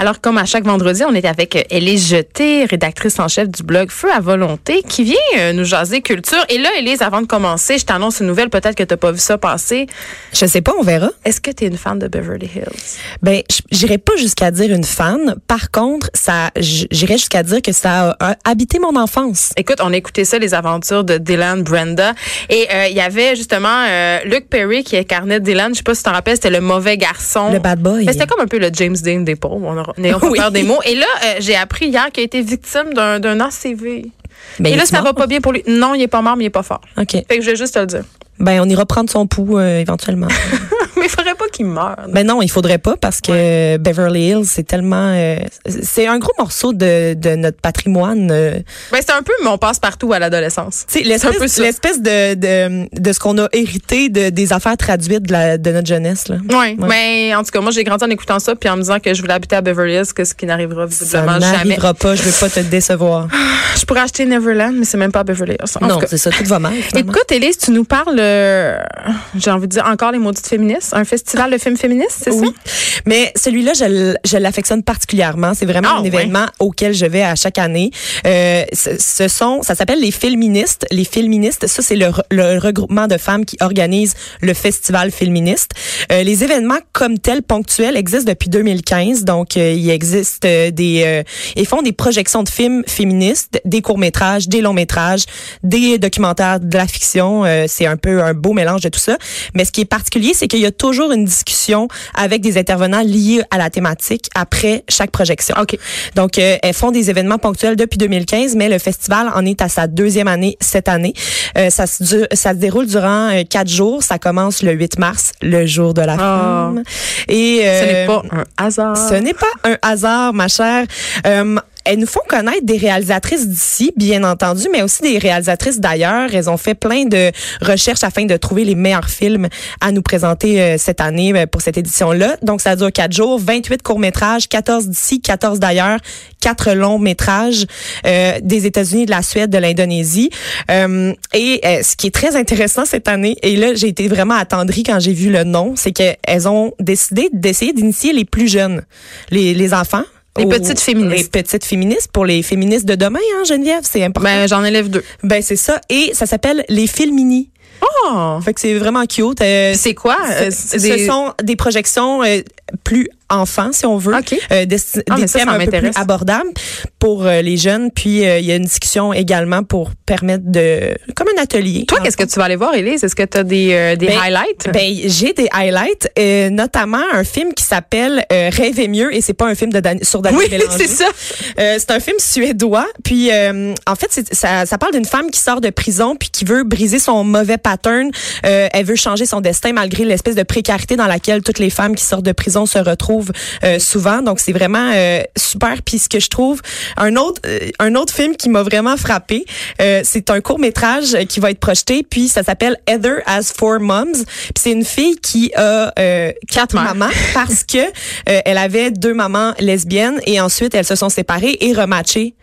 Alors, comme à chaque vendredi, on est avec euh, Élise Jeté, rédactrice en chef du blog Feu à volonté, qui vient euh, nous jaser culture. Et là, Élise, avant de commencer, je t'annonce une nouvelle, peut-être que tu n'as pas vu ça passer. Je sais pas, on verra. Est-ce que tu es une fan de Beverly Hills? Ben, j'irai pas jusqu'à dire une fan. Par contre, ça, j'irai jusqu'à dire que ça a, a habité mon enfance. Écoute, on a écouté ça, les aventures de Dylan Brenda. Et euh, il y avait justement euh, Luke Perry qui incarnait Dylan. Je sais pas si tu t'en rappelles, c'était le mauvais garçon. Le bad boy. Mais C'était comme un peu le James Dean des pauvres. On aura- N'ayons pas Oui. peur des mots. Et là, euh, j'ai appris hier qu'il a été victime d'un d'un ACV. Ben, Et là, ça mort? va pas bien pour lui. Non, il est pas mort, mais il est pas fort. OK. Fait que je vais juste te le dire. Ben, on ira prendre son pouls euh, éventuellement. mais il faudrait pas qu'il meure. ben non, il faudrait pas parce que Beverly Hills, c'est tellement... euh, c'est un gros morceau de, de notre patrimoine. euh. Ben, c'est un peu mon passe-partout à l'adolescence. Tu sais, C'est un peu l'espèce ça. de, de, de ce qu'on a hérité de, des affaires traduites de, la, de notre jeunesse. Là. Oui, mais en tout cas, moi, j'ai grandi en écoutant ça, puis en me disant que je voulais habiter à Beverly Hills, que ce qui n'arrivera Ça visiblement jamais. n'arrivera pas, je veux pas te décevoir. Je pourrais acheter Neverland, mais c'est même pas à Beverly Hills. En non, c'est ça, tout va mal. Écoute, Élise, tu nous parles, euh, j'ai envie de dire encore les maudites féministes, un festival de films féministes, c'est Oui. ça? Mais celui-là, je, je l'affectionne particulièrement. C'est vraiment Ah, un ouais. événement auquel je vais à chaque année. Euh, ce, ce sont, ça s'appelle les Filministes. Les Filministes, ça c'est le, le regroupement de femmes qui organisent le festival féministe. Euh, les événements comme tels ponctuels existent depuis 2015. Donc, il existe des, ils font des projections de films féministes, des courts métrages, des longs métrages, des documentaires, de la fiction. C'est un peu un beau mélange de tout ça. Mais ce qui est particulier, c'est qu'il y a toujours une discussion avec des intervenants liés à la thématique après chaque projection. OK. Donc, euh, elles font des événements ponctuels depuis 2015, mais le festival en est à sa deuxième année cette année. Euh, ça, se, du- ça se déroule durant euh, quatre jours. Ça commence le 8 mars, le jour de la Ah. femme. Et Ce n'est pas un hasard. ce n'est pas un hasard, ma chère. Elles nous font connaître des réalisatrices d'ici, bien entendu, mais aussi des réalisatrices d'ailleurs. Elles ont fait plein de recherches afin de trouver les meilleurs films à nous présenter euh, cette année euh, pour cette édition-là. Donc, ça dure quatre jours, 28 courts-métrages, 14 d'ici, 14 d'ailleurs, quatre longs-métrages euh, des États-Unis, de la Suède, de l'Indonésie. Euh, et euh, ce qui est très intéressant cette année, et là, j'ai été vraiment attendrie quand j'ai vu le nom, c'est qu'elles ont décidé d'essayer d'initier les plus jeunes, les, les enfants. Les petites féministes. Les petites féministes pour les féministes de demain, hein, Geneviève, c'est important. Ben, j'en élève deux. Ben, c'est ça. Et ça s'appelle les Filmini. Oh! Fait que c'est vraiment cute. Euh, C'est quoi? Euh, ce, sont des projections euh, plus enfants, si on veut. Euh, Ah, des ça, thèmes ça un peu plus abordables pour euh, les jeunes. Puis, euh, il y a une discussion également pour permettre de... Comme un atelier. Toi, qu'est-ce que tu vas aller voir, Élise? Est-ce que tu as des, des Ben, highlights? Ben, j'ai des highlights, notamment un film qui s'appelle Rêver mieux et c'est pas un film de Dan- sur Daniel oui, c'est ça. C'est un film suédois. Puis, en fait, ça, ça parle d'une femme qui sort de prison puis qui veut briser son mauvais pattern. Elle veut changer son destin malgré l'espèce de précarité dans laquelle toutes les femmes qui sortent de prison se retrouvent euh, souvent. Donc, c'est vraiment euh, super. Puis, ce que je trouve, un autre, euh, un autre film qui m'a vraiment frappé, euh, c'est un court métrage qui va être projeté. Puis, ça s'appelle Heather as Four Moms. Puis, c'est une fille qui a quatre mamans parce que elle avait deux mamans lesbiennes et ensuite elles se sont séparées et rematchées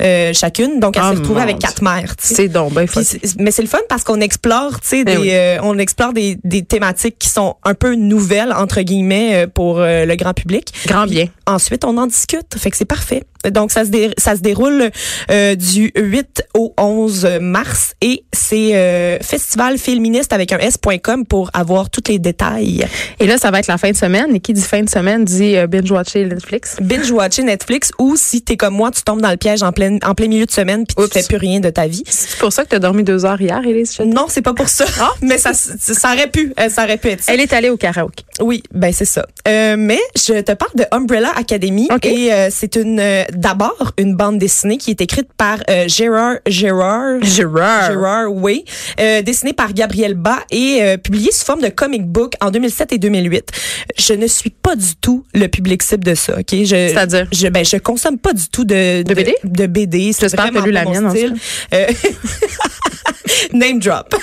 euh, chacune. Donc elle Oh, s'est retrouvée avec quatre mères. C'est donc ben Puis mais c'est le fun parce qu'on explore, tu sais, Eh des, oui. euh, on explore des, des thématiques qui sont un peu nouvelles entre guillemets euh, pour euh, le grand public. Grand bien. Ensuite, on en discute. Fait que c'est parfait. Donc, ça se, dé- ça se déroule euh, du 8 au 11 mars et c'est euh, festival féministe avec un s.com pour avoir tous les détails. Et là, ça va être la fin de semaine. Et qui dit fin de semaine dit euh, binge-watcher Netflix. Binge-watcher Netflix ou si t'es comme moi, tu tombes dans le piège en plein, en plein milieu de semaine puis tu Oups. fais plus rien de ta vie. Pour ça que tu as dormi deux heures hier? Jeté? Non, c'est pas pour ça. mais ça, ça aurait pu, euh, ça aurait pu être ça. Elle est allée au karaoké. Oui, ben c'est ça. Euh, mais je te parle de Umbrella Academy Ok. et euh, c'est une euh, d'abord une bande dessinée qui est écrite par euh, Gérard Gérard Gérard. Gérard, oui, euh, dessinée par Gabriel Bas et euh, publiée sous forme de comic book en 2007 et 2008. Je ne suis pas du tout le public cible de ça, ok? C'est-à-dire? je ben je consomme pas du tout de De BD? de, BD. C'est J'espère que lu la mienne, en Name drop.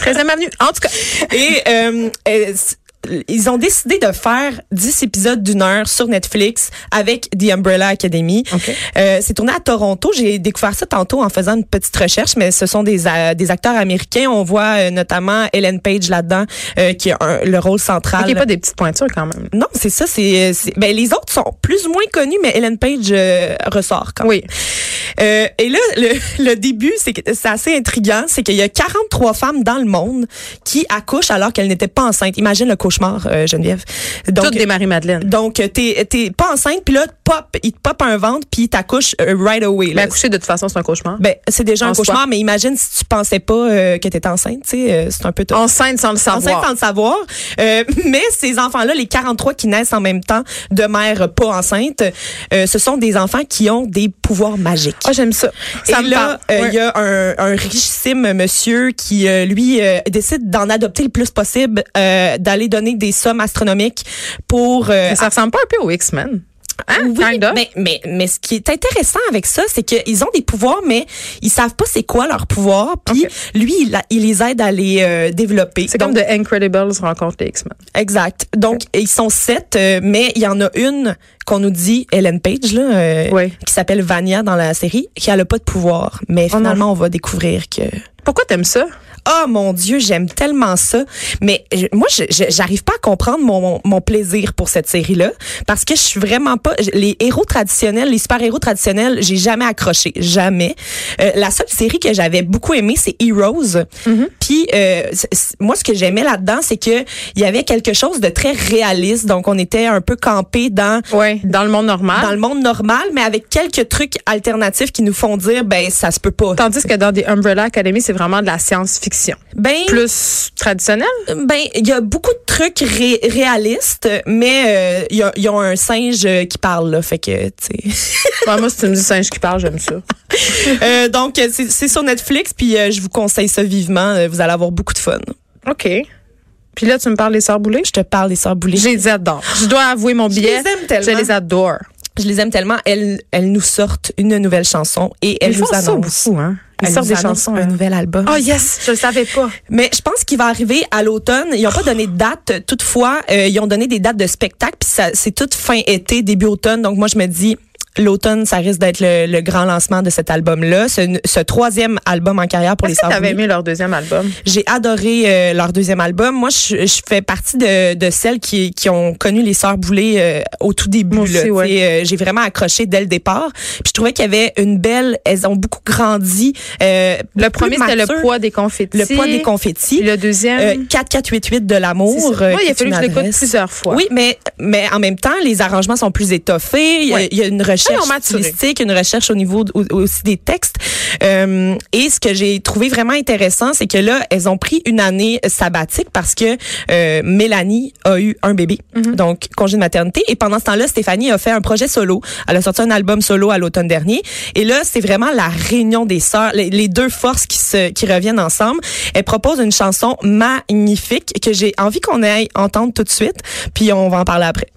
13e avenue. En tout cas, Et euh, ils ont décidé de faire 10 épisodes d'une heure sur Netflix avec The Umbrella Academy. OK. Euh, c'est tourné à Toronto. J'ai découvert ça tantôt en faisant une petite recherche, mais ce sont des, euh, des acteurs américains. On voit euh, notamment Ellen Page là-dedans, euh, qui a un- le rôle central. OK, pas des petites pointures quand même. Non, c'est ça. C'est, ben, les autres sont plus ou moins connus, mais Ellen Page ressort quand même. Oui. Euh, et là, le, le début, c'est assez intriguant, c'est qu'il y a 43 femmes dans le monde qui accouchent alors qu'elles n'étaient pas enceintes. Imagine le cauchemar, euh, Geneviève. Donc, Toutes des Marie-Madeleine. donc t'es t'es pas enceinte, puis là, pop, il te pop un ventre, puis il t'accouche euh, right away. Mais Là. accoucher, de toute façon, c'est un cauchemar. Ben, c'est déjà En un soi. cauchemar, mais imagine si tu pensais pas euh, que t'étais enceinte, tu sais, euh, c'est un peu. Enceinte sans le Enceinte savoir. sans le savoir. Euh, mais ces enfants-là, les 43 qui naissent en même temps de mères pas enceintes, euh, ce sont des enfants qui ont des pouvoirs magiques. Ah, j'aime ça. Ça et me là, euh, il Ouais. y a un, un richissime monsieur qui, euh, lui, euh, décide d'en adopter le plus possible, euh, d'aller donner des sommes astronomiques pour... euh, ça ressemble pas un peu aux X-Men. Hein? oui, Kind of. mais, mais, mais ce qui est intéressant avec ça, c'est qu'ils ont des pouvoirs, mais ils savent pas c'est quoi leurs pouvoirs. Puis lui, il, a- il les aide à les euh, développer. C'est comme The Incredibles rencontre les X-Men. Exact. Donc, ils sont sept, euh, mais il y en a une qu'on nous dit, Ellen Page, là, euh, Oui. qui s'appelle Vania dans la série, qui a pas de pouvoir. Mais Oh finalement, on va découvrir que... Pourquoi t'aimes ça? Oh mon Dieu, j'aime tellement ça. Mais je- moi, j'arrive pas à comprendre mon, mon, mon plaisir pour cette série-là. Parce que je suis vraiment pas... Les héros traditionnels, les super-héros traditionnels, j'ai jamais accroché. Jamais. Euh, la seule série que j'avais beaucoup aimée, c'est Heroes. Puis euh, moi, ce que j'aimais là-dedans, c'est que il y avait quelque chose de très réaliste. Donc, on était un peu campé dans Oui. Dans le monde normal. dans le monde normal, mais avec quelques trucs alternatifs qui nous font dire, ben ça se peut pas. Tandis que dans The Umbrella Academy, c'est vraiment de la science-fiction. Ben, Plus traditionnelle? Ben, il y a beaucoup de trucs ré- réalistes, mais euh, il y, a, il y a un singe euh, qui parle, là, fait que, tu sais. Ouais, moi, si tu me dis singe qui parle, j'aime ça. Euh, donc, euh, c'est sur Netflix, puis euh, je vous conseille ça vivement. Euh, Vous allez avoir beaucoup de fun. OK. Puis là, tu me parles des Sœurs Boulay? Je te parle des Sœurs Boulay. Je les adore. Je dois avouer mon billet. les aime tellement. Je les adore. Je les aime tellement. Elles, elles nous sortent une nouvelle chanson et elles Ils nous font ça annoncent. beaucoup, hein? Ils sortent des chansons. un hein. nouvel album. Oh yes, je le savais pas. Mais je pense qu'il va arriver à l'automne. Ils n'ont pas donné de date. Toutefois, euh, ils ont donné des dates de spectacle. Puis ça- c'est toute fin été, début automne. Donc moi, je me dis, l'automne, ça risque d'être le, le grand lancement de cet album-là. Ce, ce troisième album en carrière pour les Sœurs t'avais aimé leur deuxième album? J'ai adoré euh, leur deuxième album. Moi, je, je fais partie de, de celles qui, qui ont connu les Sœurs Boulay euh, au tout début. Ouais. Euh, J'ai vraiment accroché dès le départ. Puis je trouvais qu'il y avait une belle... Elles ont beaucoup grandi. euh, Le premier, c'était le poids des confettis. Le poids des confettis. Le deuxième? Euh, 4488 de c'est l'amour. euh, Moi, il a fallu que je l'écoute plusieurs fois. Oui, mais mais en même temps, les arrangements sont plus étoffés. Il y a- Ouais. il y, a une ils recherche stylistique, une recherche au niveau au- aussi des textes. Euh, et ce que j'ai trouvé vraiment intéressant, c'est que là, elles ont pris une année sabbatique parce que euh, Mélanie a eu un bébé, Mm-hmm. donc congé de maternité. Et pendant ce temps-là, Stéphanie a fait un projet solo. Elle a sorti un album solo à l'automne dernier. Et là, c'est vraiment la réunion des sœurs, les, les deux forces qui se qui reviennent ensemble. Elle propose une chanson magnifique que j'ai envie qu'on aille entendre tout de suite. Puis on va en parler après.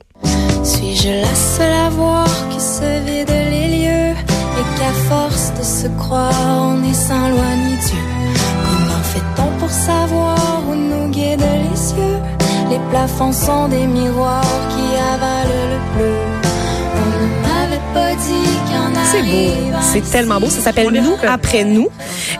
Suis-je la seule à voir que se vide les lieux et qu'à force de se croire, on est sans loi ni Dieu? Comment fait-on pour savoir où nous guident les cieux? Les plafonds sont des miroirs qui avalent le bleu. On ne m'avait pas dit qu'en C'est beau. C'est tellement beau. Ça s'appelle Nous après nous.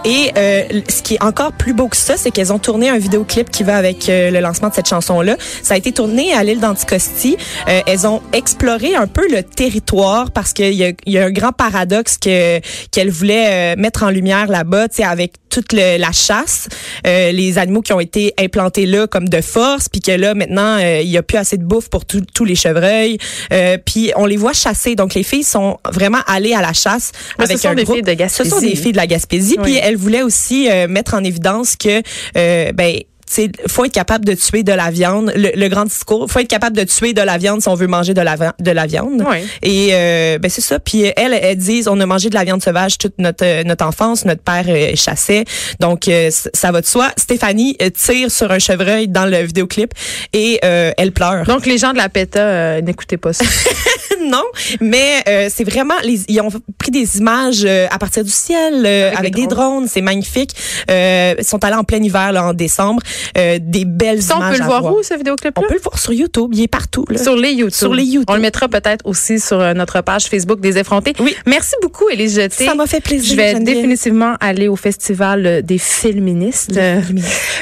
Et euh, ce qui est encore plus beau que ça, c'est qu'elles ont tourné un vidéoclip qui va avec euh, le lancement de cette chanson-là. Ça a été tourné à l'île d'Anticosti. Euh, elles ont exploré un peu le territoire parce qu'il y y a un grand paradoxe que qu'elles voulaient euh, mettre en lumière là-bas, tu avec toute le- la chasse, euh, les animaux qui ont été implantés là comme de force, puis que là maintenant euh, il y a plus assez de bouffe pour tous les chevreuils, euh, puis on les voit chasser. Donc les filles sont vraiment allées à la chasse Mais ce avec sont un des groupe. filles de Gaspésie. Ce sont des filles de la Gaspésie, Oui. puis elles voulaient aussi euh, mettre en évidence que euh, ben il faut être capable de tuer de la viande. Le, le grand discours, faut être capable de tuer de la viande si on veut manger de la, de la viande. Oui. Et euh, ben c'est ça. Puis elles, elles disent, on a mangé de la viande sauvage toute notre euh, notre enfance. Notre père euh, chassait, donc euh, ça va de soi. Stéphanie euh, tire sur un chevreuil dans le vidéoclip et euh, elle pleure. Donc, les gens de la PETA, euh, n'écoutez pas ça. non, mais euh, c'est vraiment les, ils ont pris des images euh, à partir du ciel euh, Avec avec, des drones, c'est magnifique. Euh, ils sont allés en plein hiver là en décembre, euh, des belles Ça, on peut le voir voir. où, ce vidéoclip On peut le voir sur YouTube, il est partout là. Sur les YouTube. Sur les YouTube. On le mettra peut-être aussi sur euh, notre page Facebook des effrontés. Oui. Merci beaucoup, Élise Jeté. Ça m'a fait plaisir. Je vais Geneviève. définitivement aller au festival des féministes.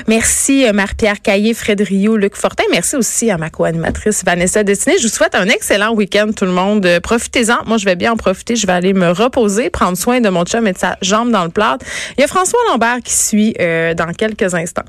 Merci Marie-Pierre Caillé, Fred Rio, Luc Fortin. Merci aussi à ma co-animatrice Vanessa Destiné. Je vous souhaite un excellent week-end tout le monde. Euh, Profitez-en. Moi, je vais bien en profiter. Je vais aller me reposer, prendre soin de mon chum et de sa jambe dans le plat. Il y a François Lambert qui suit euh, dans quelques instants.